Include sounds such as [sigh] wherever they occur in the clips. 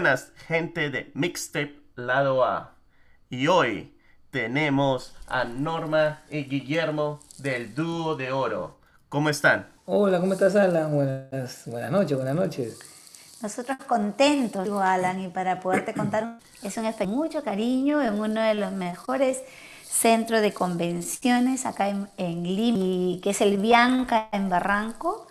buenas, gente de Mixtape Lado A. Y hoy tenemos a Norma y Guillermo del Dúo de Oro. ¿Cómo están? Hola, ¿cómo estás, Alan? Buenas, buenas noches, buenas noches. Nosotros contentos, Alan, y para poderte contar, es un efecto mucho cariño en uno de los mejores centros de convenciones acá en, en Lima, y que es el Bianca en Barranco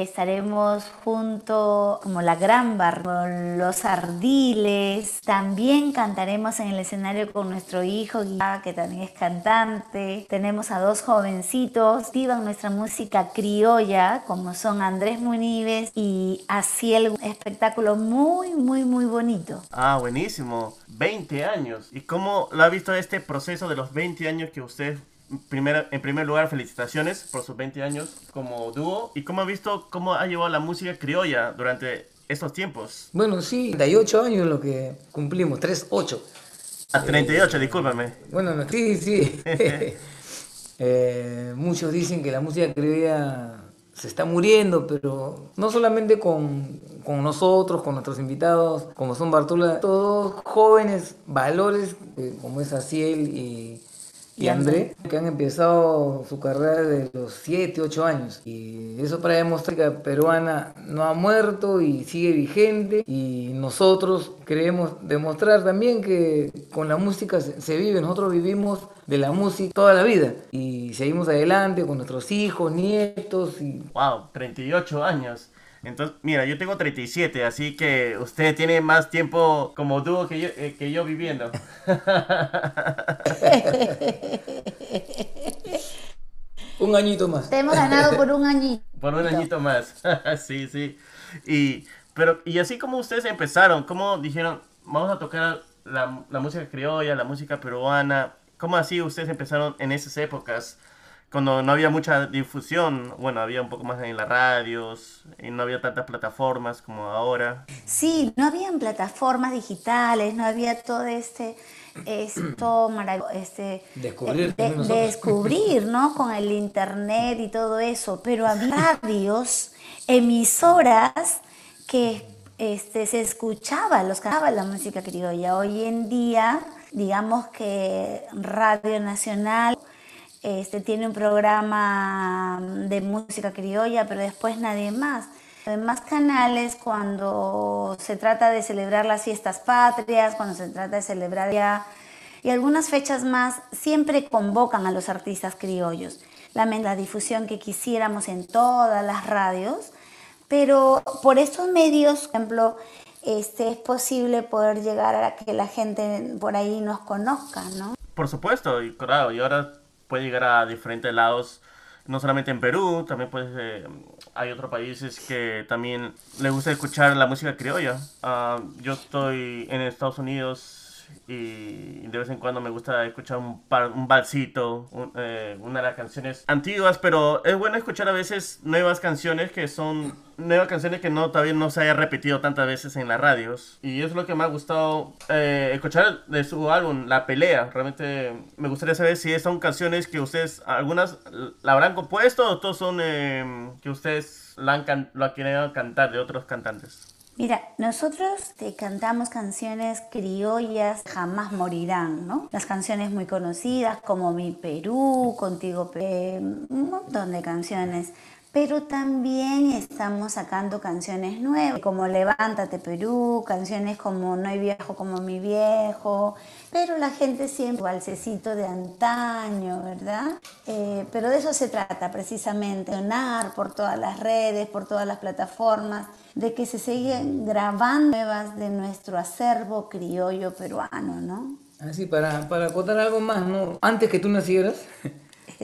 estaremos junto como la gran bar con los ardiles. También cantaremos en el escenario con nuestro hijo que también es cantante. Tenemos a dos jovencitos, vivan nuestra música criolla, como son Andrés Munives y Asiel. Espectáculo muy, muy, muy bonito. Ah, buenísimo. 20 años. ¿Y cómo lo ha visto este proceso de los 20 años que usted en primer lugar, felicitaciones por sus 20 años como dúo. ¿Y cómo ha visto cómo ha llevado la música criolla durante estos tiempos? Bueno, sí, 38 años lo que cumplimos, 38. A 38, discúlpame. Bueno, sí, sí. [laughs] Eh, muchos dicen que la música criolla se está muriendo, pero no solamente con, con, nosotros, con nuestros invitados, como son Bartola, todos jóvenes valores, eh, como es Asiel y y André, que han empezado su carrera desde los 7, 8 años. Y eso para demostrar que la peruana no ha muerto y sigue vigente. Y nosotros queremos demostrar también que con la música se vive. Nosotros vivimos de la música toda la vida. Y seguimos adelante con nuestros hijos, nietos. Y... ¡Wow! 38 años. Entonces, mira, yo tengo 37, así que usted tiene más tiempo como dúo que yo, eh, que yo viviendo. [laughs] un añito más. Te hemos ganado por un añito. Por un añito más. [laughs] sí, sí. Y, pero, y así como ustedes empezaron, ¿cómo dijeron, vamos a tocar la, la música criolla, la música peruana? ¿Cómo así ustedes empezaron en esas épocas? Cuando no había mucha difusión, bueno, había un poco más en las radios y no había tantas plataformas como ahora. Sí, no habían plataformas digitales, no había todo este esto maravilloso, este descubrir, de, descubrir, ¿no? Con el internet y todo eso, pero había radios, emisoras que este, se escuchaba, los cantaba la música criolla. Hoy en día, digamos que Radio Nacional este, tiene un programa de música criolla, pero después nadie más. En más canales, cuando se trata de celebrar las fiestas patrias, cuando se trata de celebrar ya, y algunas fechas más, siempre convocan a los artistas criollos. La, la difusión que quisiéramos en todas las radios, pero por estos medios, por ejemplo, este, es posible poder llegar a que la gente por ahí nos conozca, ¿no? Por supuesto, y claro, y ahora puede llegar a diferentes lados, no solamente en Perú, también pues hay otros países que también les gusta escuchar la música criolla. Ah, yo estoy en Estados Unidos y de vez en cuando me gusta escuchar un, par, eh, una de las canciones antiguas, pero es bueno escuchar a veces nuevas canciones que son nuevas canciones que no todavía no se haya repetido tantas veces en las radios y es lo que me ha gustado eh, escuchar de su álbum La Pelea. Realmente me gustaría saber si son canciones que ustedes algunas la habrán compuesto o todos son eh, que ustedes la han, han querido cantar de otros cantantes. Mira, nosotros te cantamos canciones criollas, jamás morirán, ¿no? Las canciones muy conocidas como Mi Perú, Contigo, un montón de canciones. Pero también estamos sacando canciones nuevas, como Levántate Perú, canciones como No hay viejo como mi viejo, pero la gente siempre valsecito de antaño, ¿verdad? Eh, pero de eso se trata precisamente, donar por todas las redes, por todas las plataformas, de que se siguen grabando nuevas de nuestro acervo criollo peruano, ¿no? Así, para, para contar algo más, ¿no? Antes que tú nacieras,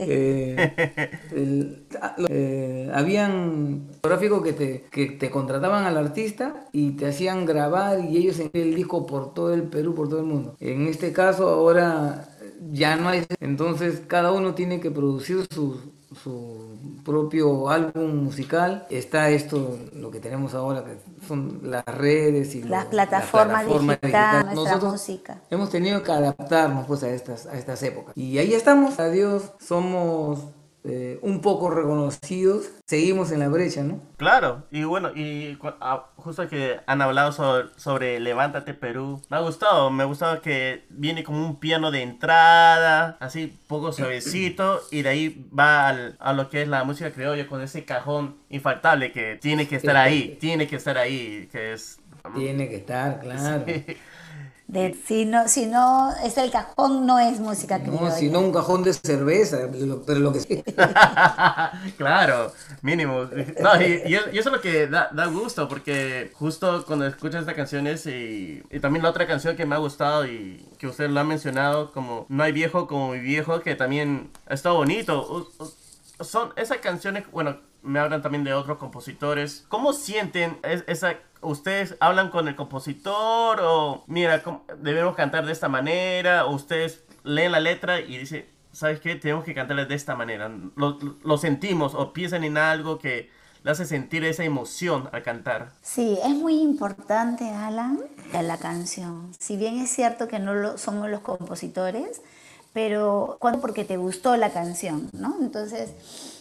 eh, eh, habían gráficos que te, que te contrataban al artista y te hacían grabar y ellos en el disco por todo el Perú, por todo el mundo. En este caso ahora ya no hay, entonces cada uno tiene que producir sus su propio álbum musical. Está esto, lo que tenemos ahora, que son las redes y las plataformas, digitales, nuestra música. Hemos tenido que adaptarnos pues, a, estas, a estas épocas. Y ahí estamos. Adiós, somos eh, un poco reconocidos, seguimos en la brecha, ¿no? Claro, y bueno, y ah, justo que han hablado sobre, Levántate Perú, me ha gustado, me ha gustado que viene como un piano de entrada, así poco suavecito, y de ahí va a lo que es la música criolla con ese cajón infaltable que tiene que estar ahí, tiene que estar ahí, que es... Tiene que estar, claro. De, si, no, si no es el cajón, no es música criolla. No, si no un cajón de cerveza, pero lo que sí. [laughs] claro, mínimo. No, y, eso es lo que da, da, gusto, porque justo cuando escuchas estas canciones y, y, también la otra canción que me ha gustado y que usted lo ha mencionado, como No hay viejo como mi viejo, que también ha estado bonito. Son esas canciones, bueno, me hablan también de otros compositores. ¿Cómo sienten esa ustedes hablan con el compositor o mira, debemos cantar de esta manera o ustedes leen la letra y dicen, ¿sabes qué? Tenemos que cantarle de esta manera. Lo, sentimos o piensan en algo que le hace sentir esa emoción al cantar. Sí, es muy importante, Alan, la canción. Si bien es cierto que no lo, somos los compositores, pero cuando porque te gustó la canción, ¿no? Entonces,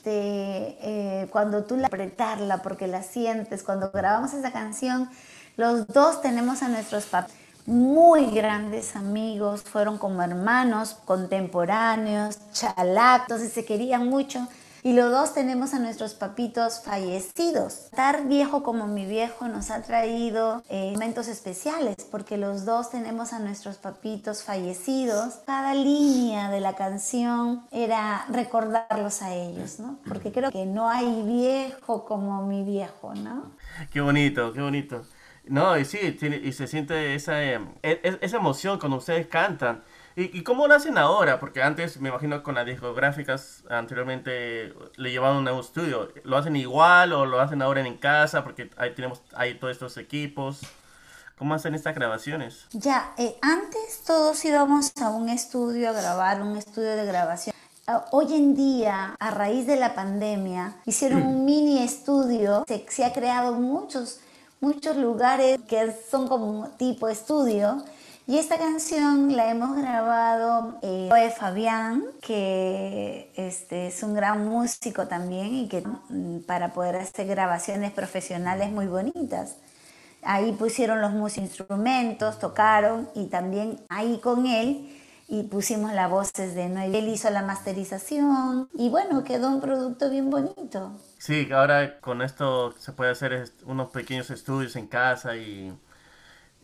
eh, cuando tú la apretarla porque la sientes, cuando grabamos esa canción, los dos tenemos a nuestros papás muy grandes amigos, fueron como hermanos contemporáneos, chalactos y se querían mucho. Y los dos tenemos a nuestros papitos fallecidos. Estar viejo como mi viejo nos ha traído eh, momentos especiales porque los dos tenemos a nuestros papitos fallecidos. Cada línea de la canción era recordarlos a ellos, ¿no? Porque creo que no hay viejo como mi viejo, ¿no? Qué bonito, qué bonito. No, y sí, y se siente esa, eh, esa emoción cuando ustedes cantan. ¿Y, cómo lo hacen ahora? Porque antes, me imagino, con las discográficas, anteriormente le llevaban a un estudio. ¿Lo hacen igual o lo hacen ahora en casa? Porque ahí tenemos ahí todos estos equipos. ¿Cómo hacen estas grabaciones? Ya, eh, antes todos íbamos a un estudio a grabar, un estudio de grabación. Ah, hoy en día, a raíz de la pandemia, hicieron un mini estudio. Se, se ha creado muchos, muchos lugares que son como tipo estudio y esta canción la hemos grabado eh, Fabián, que este, es un gran músico también y que mm, para poder hacer grabaciones profesionales muy bonitas. Ahí pusieron los instrumentos, tocaron y también ahí con él y pusimos las voces de Noel. Él hizo la masterización y bueno, quedó un producto bien bonito. Sí, ahora con esto se puede hacer unos pequeños estudios en casa y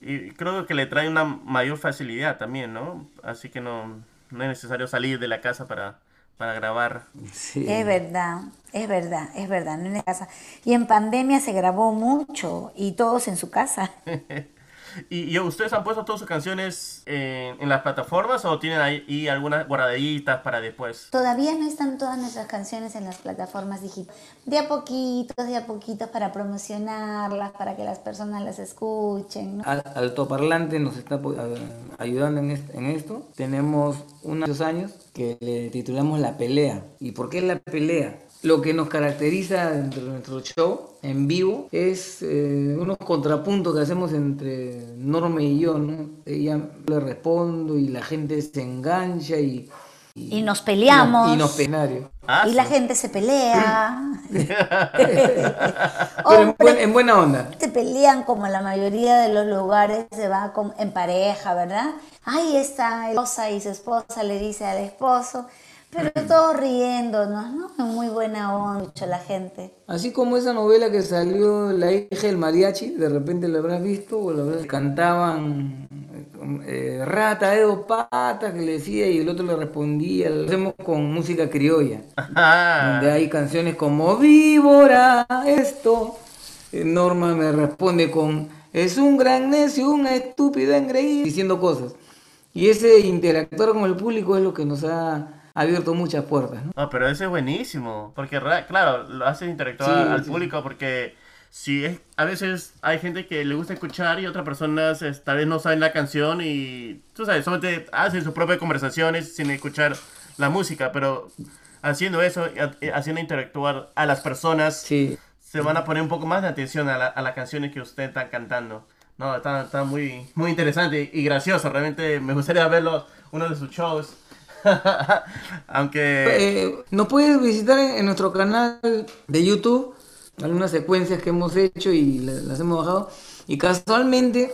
y creo que le trae una mayor facilidad también, ¿no? Así que no, no es necesario salir de la casa para, para grabar. Sí. Es verdad, es verdad, es verdad, no en la casa. Y en pandemia se grabó mucho y todos en su casa. [laughs] ¿Y, ustedes han puesto todas sus canciones en, las plataformas o tienen ahí algunas guardaditas para después? Todavía no están todas nuestras canciones en las plataformas digitales. De a poquitos, de a poquitos para promocionarlas, para que las personas las escuchen. ¿no? Altoparlante nos está ayudando en, en esto. Tenemos unos años que le titulamos La Pelea. ¿Y por qué la pelea? Lo que nos caracteriza dentro de nuestro show en vivo es eh, unos contrapuntos que hacemos entre Norma y yo, ¿no? Ella le respondo y la gente se engancha y... Y, nos peleamos. Y, nos penario. Ah, y la gente se pelea. [laughs] Pero en, buena onda. Se pelean como la mayoría de los lugares, se va en pareja, ¿verdad? Ahí está esposa y su esposa le dice al esposo, pero [clears throat] todos riéndonos, ¿no? Muy buena onda la gente. Así como esa novela que salió La hija del mariachi, de repente la habrás visto, o la habrás... cantaban eh, rata, Edo Pata, que le decía y el otro le respondía. Lo hacemos con música criolla, donde hay canciones como Víbora, esto. Eh, Norma me responde con es un gran necio, un estúpido engreído, diciendo cosas. Y ese interactuar con el público es lo que nos ha ha abierto muchas puertas. ¿no? pero ese es buenísimo, porque claro, lo hace interactuar al público porque si es, a veces hay gente que le gusta escuchar y otras personas tal vez no saben la canción y tú sabes, solamente hacen sus propias conversaciones sin escuchar la música, pero haciendo eso, haciendo interactuar a las personas, se van a poner un poco más de atención a, a las canciones que usted está cantando. No, está, está muy, muy interesante y gracioso. Realmente me gustaría verlo, uno de sus shows. [laughs] Aunque... Eh, nos puedes visitar en, nuestro canal de YouTube, algunas secuencias que hemos hecho y la- las hemos bajado. Y casualmente,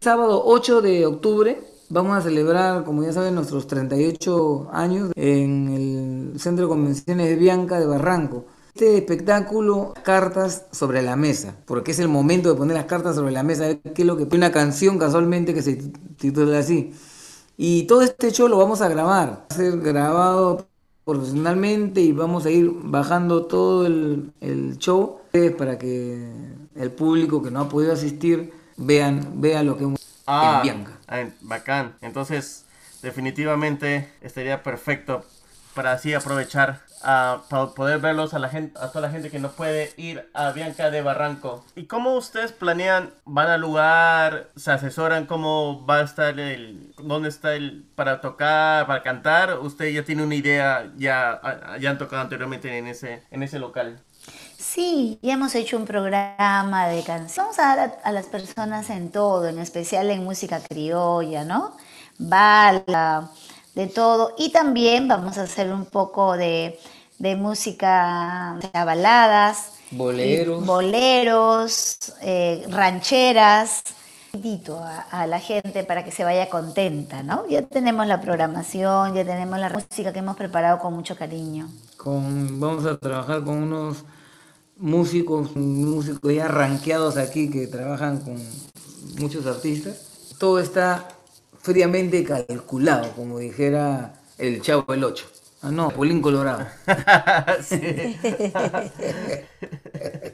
sábado 8 de octubre, vamos a celebrar, como ya saben, nuestros 38 años en el Centro de Convenciones de Bianca de Barranco. Este espectáculo, cartas sobre la mesa, porque es el momento de poner las cartas sobre la mesa, a ver qué es lo que... Una canción casualmente que se titula así. Y todo este show lo vamos a grabar. Va a ser grabado profesionalmente y vamos a ir bajando todo el, el show para que el público que no ha podido asistir vean, vea lo que hemos Ah, en Bianca. bacán. Entonces, definitivamente estaría perfecto para así aprovechar ah, para poder verlos a la gente, a toda la gente que no puede ir a Bianca de Barranco. ¿Y cómo ustedes planean? ¿Van al lugar? ¿Se asesoran cómo va a estar el, dónde está el para tocar, para cantar? ¿Usted ya tiene una idea? Ya, ya han tocado anteriormente en ese, en ese local. Sí, ya hemos hecho un programa de canciones. Vamos a dar a, a las personas en todo, en especial en música criolla, ¿no? Bala, de todo. Y también vamos a hacer un poco de, de música, sea, baladas, Boleros. boleros, eh, rancheras. A, a la gente para que se vaya contenta, ¿no? Ya tenemos la programación, ya tenemos la música que hemos preparado con mucho cariño. Con, vamos a trabajar con unos músicos, músicos ya rankeados aquí que trabajan con muchos artistas. Todo está fríamente calculado, como dijera el Chavo el 8. Ah, no, Polín Colorado. [laughs] [laughs]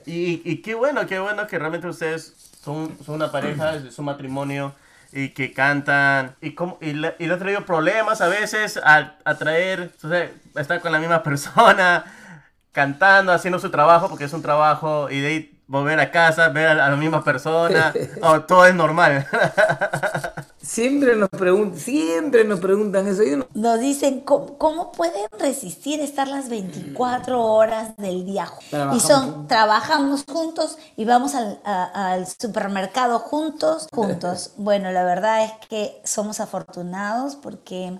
Y, y qué bueno, qué bueno que realmente ustedes son, son una pareja, es un matrimonio y que cantan y cómo y le, y le ha traído problemas a veces a, a traer, o sea, estar con la misma persona, cantando, haciendo su trabajo, porque es un trabajo, y de ahí volver a casa, ver a, la- a la misma persona, [laughs] o todo es normal. Siempre nos preguntan, siempre nos preguntan eso. Yo no- Nos dicen cómo, cómo pueden resistir estar las 24 horas del día. Trabajamos y son, juntos. trabajamos juntos y vamos al, a- al supermercado juntos, juntos. [laughs] Bueno, la verdad es que somos afortunados porque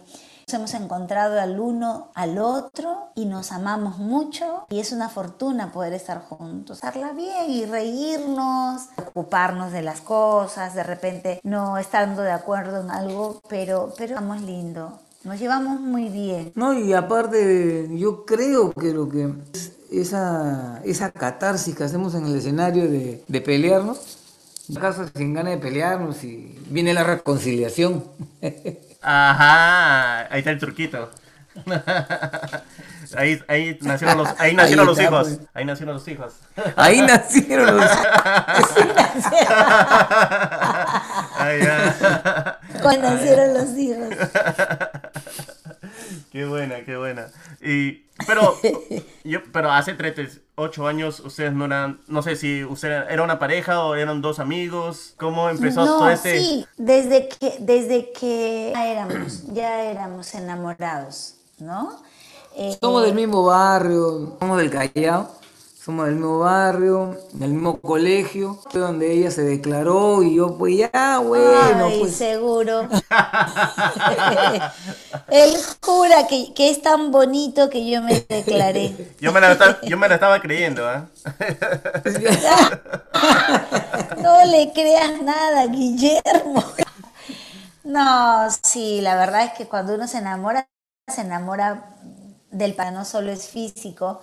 hemos encontrado al uno al otro y nos amamos mucho y es una fortuna poder estar juntos, estarla bien y reírnos, ocuparnos de las cosas, de repente no estando de acuerdo en algo, pero pero estamos lindo, nos llevamos muy bien. No, y aparte, yo creo que lo que es esa, esa catarsis que hacemos en el escenario de, de pelearnos, acaso sin ganas de pelearnos y viene la reconciliación. [laughs] Ajá, ahí está el truquito. [laughs] Ahí, ahí nacieron los, ahí nacieron Ahí los está, hijos. pues. Ahí nacieron los hijos. Ahí nacieron los... [laughs] Ahí ya. Cuando nacieron los hijos. [laughs] Qué buena, qué buena. Y, pero, yo, pero hace 38 años ustedes no eran, no sé si usted era una pareja o eran dos amigos. ¿Cómo empezó no, todo este? sí, desde que, desde que ya éramos, ya éramos enamorados, ¿no? Eh, Somos del mismo barrio, somos del Callao, somos del mismo barrio, del mismo colegio, fue donde ella se declaró y yo pues ya, bueno, Ay, pues... seguro. [laughs] [laughs] Él jura que, que es tan bonito que yo me declaré. Yo me la, esta- yo me la estaba creyendo, ¿ah? [laughs] No le creas nada, Guillermo. No, sí, la verdad es que cuando uno se enamora, se enamora del pa- no solo es físico,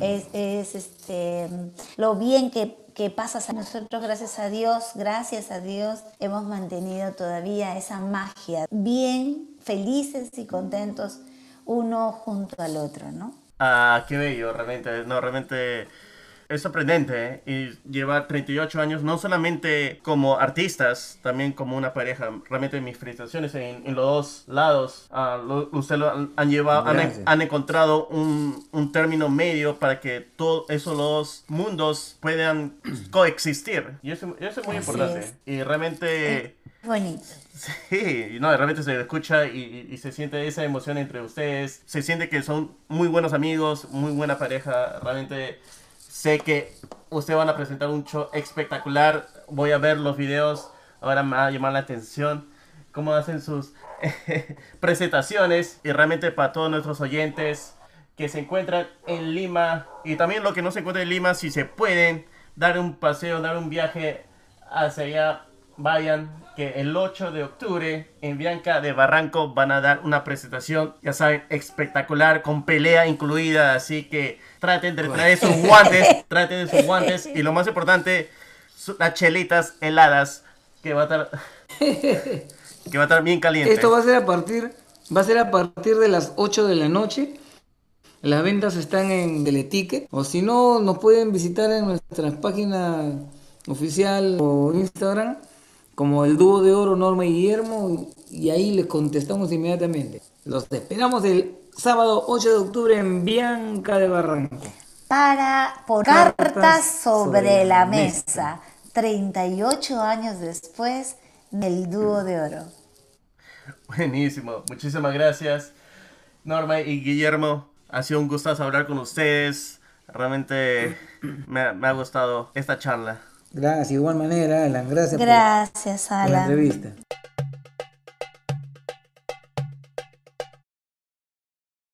es, es, este lo bien que, que pasas a nosotros, gracias a Dios, gracias a Dios, hemos mantenido todavía esa magia, bien felices y contentos uno junto al otro, ¿no? Ah, qué bello, realmente. No, realmente es sorprendente. ¿eh? Y llevar 38 años, no solamente como artistas, también como una pareja. Realmente mis felicitaciones en, en los dos lados. Ah, lo- usted lo han, han llevado, han, encontrado un, un término medio para que todos esos dos mundos puedan coexistir. Y eso, eso es muy Así importante. es. Y realmente... Bonito. Sí, no, realmente se escucha y, y- y se siente esa emoción entre ustedes. Se siente que son muy buenos amigos, muy buena pareja. Realmente sé que ustedes van a presentar un show espectacular. Voy a ver los videos, ahora me va a llamar la atención. cómo hacen sus [laughs] presentaciones y realmente para todos nuestros oyentes que se encuentran en Lima y también los que no se encuentran en Lima, si se pueden dar un paseo, dar un viaje hacia allá, vayan, que el 8 de octubre en Bianca de Barranco van a dar una presentación, ya saben, espectacular, con pelea incluida, así que traten de traer sus guantes, [laughs] traten de sus guantes. Y lo más importante, las chelitas heladas, que va a estar, que va a estar bien caliente. Esto va a ser a partir, va a ser a partir de las 8 de la noche. Las ventas están en Teleticket o si no nos pueden visitar en nuestra página oficial o Instagram como el dúo de oro Norma y Guillermo y ahí les contestamos inmediatamente. Los esperamos el sábado 8 de octubre en Bianca de Barranco. Para por cartas, sobre, la mesa. 38 años después del dúo de oro. Buenísimo, muchísimas gracias Norma y Guillermo. Ha sido un gustazo hablar con ustedes. Realmente me, ha gustado esta charla. Gracias, igual manera, Alan. Gracias, gracias, por, la entrevista.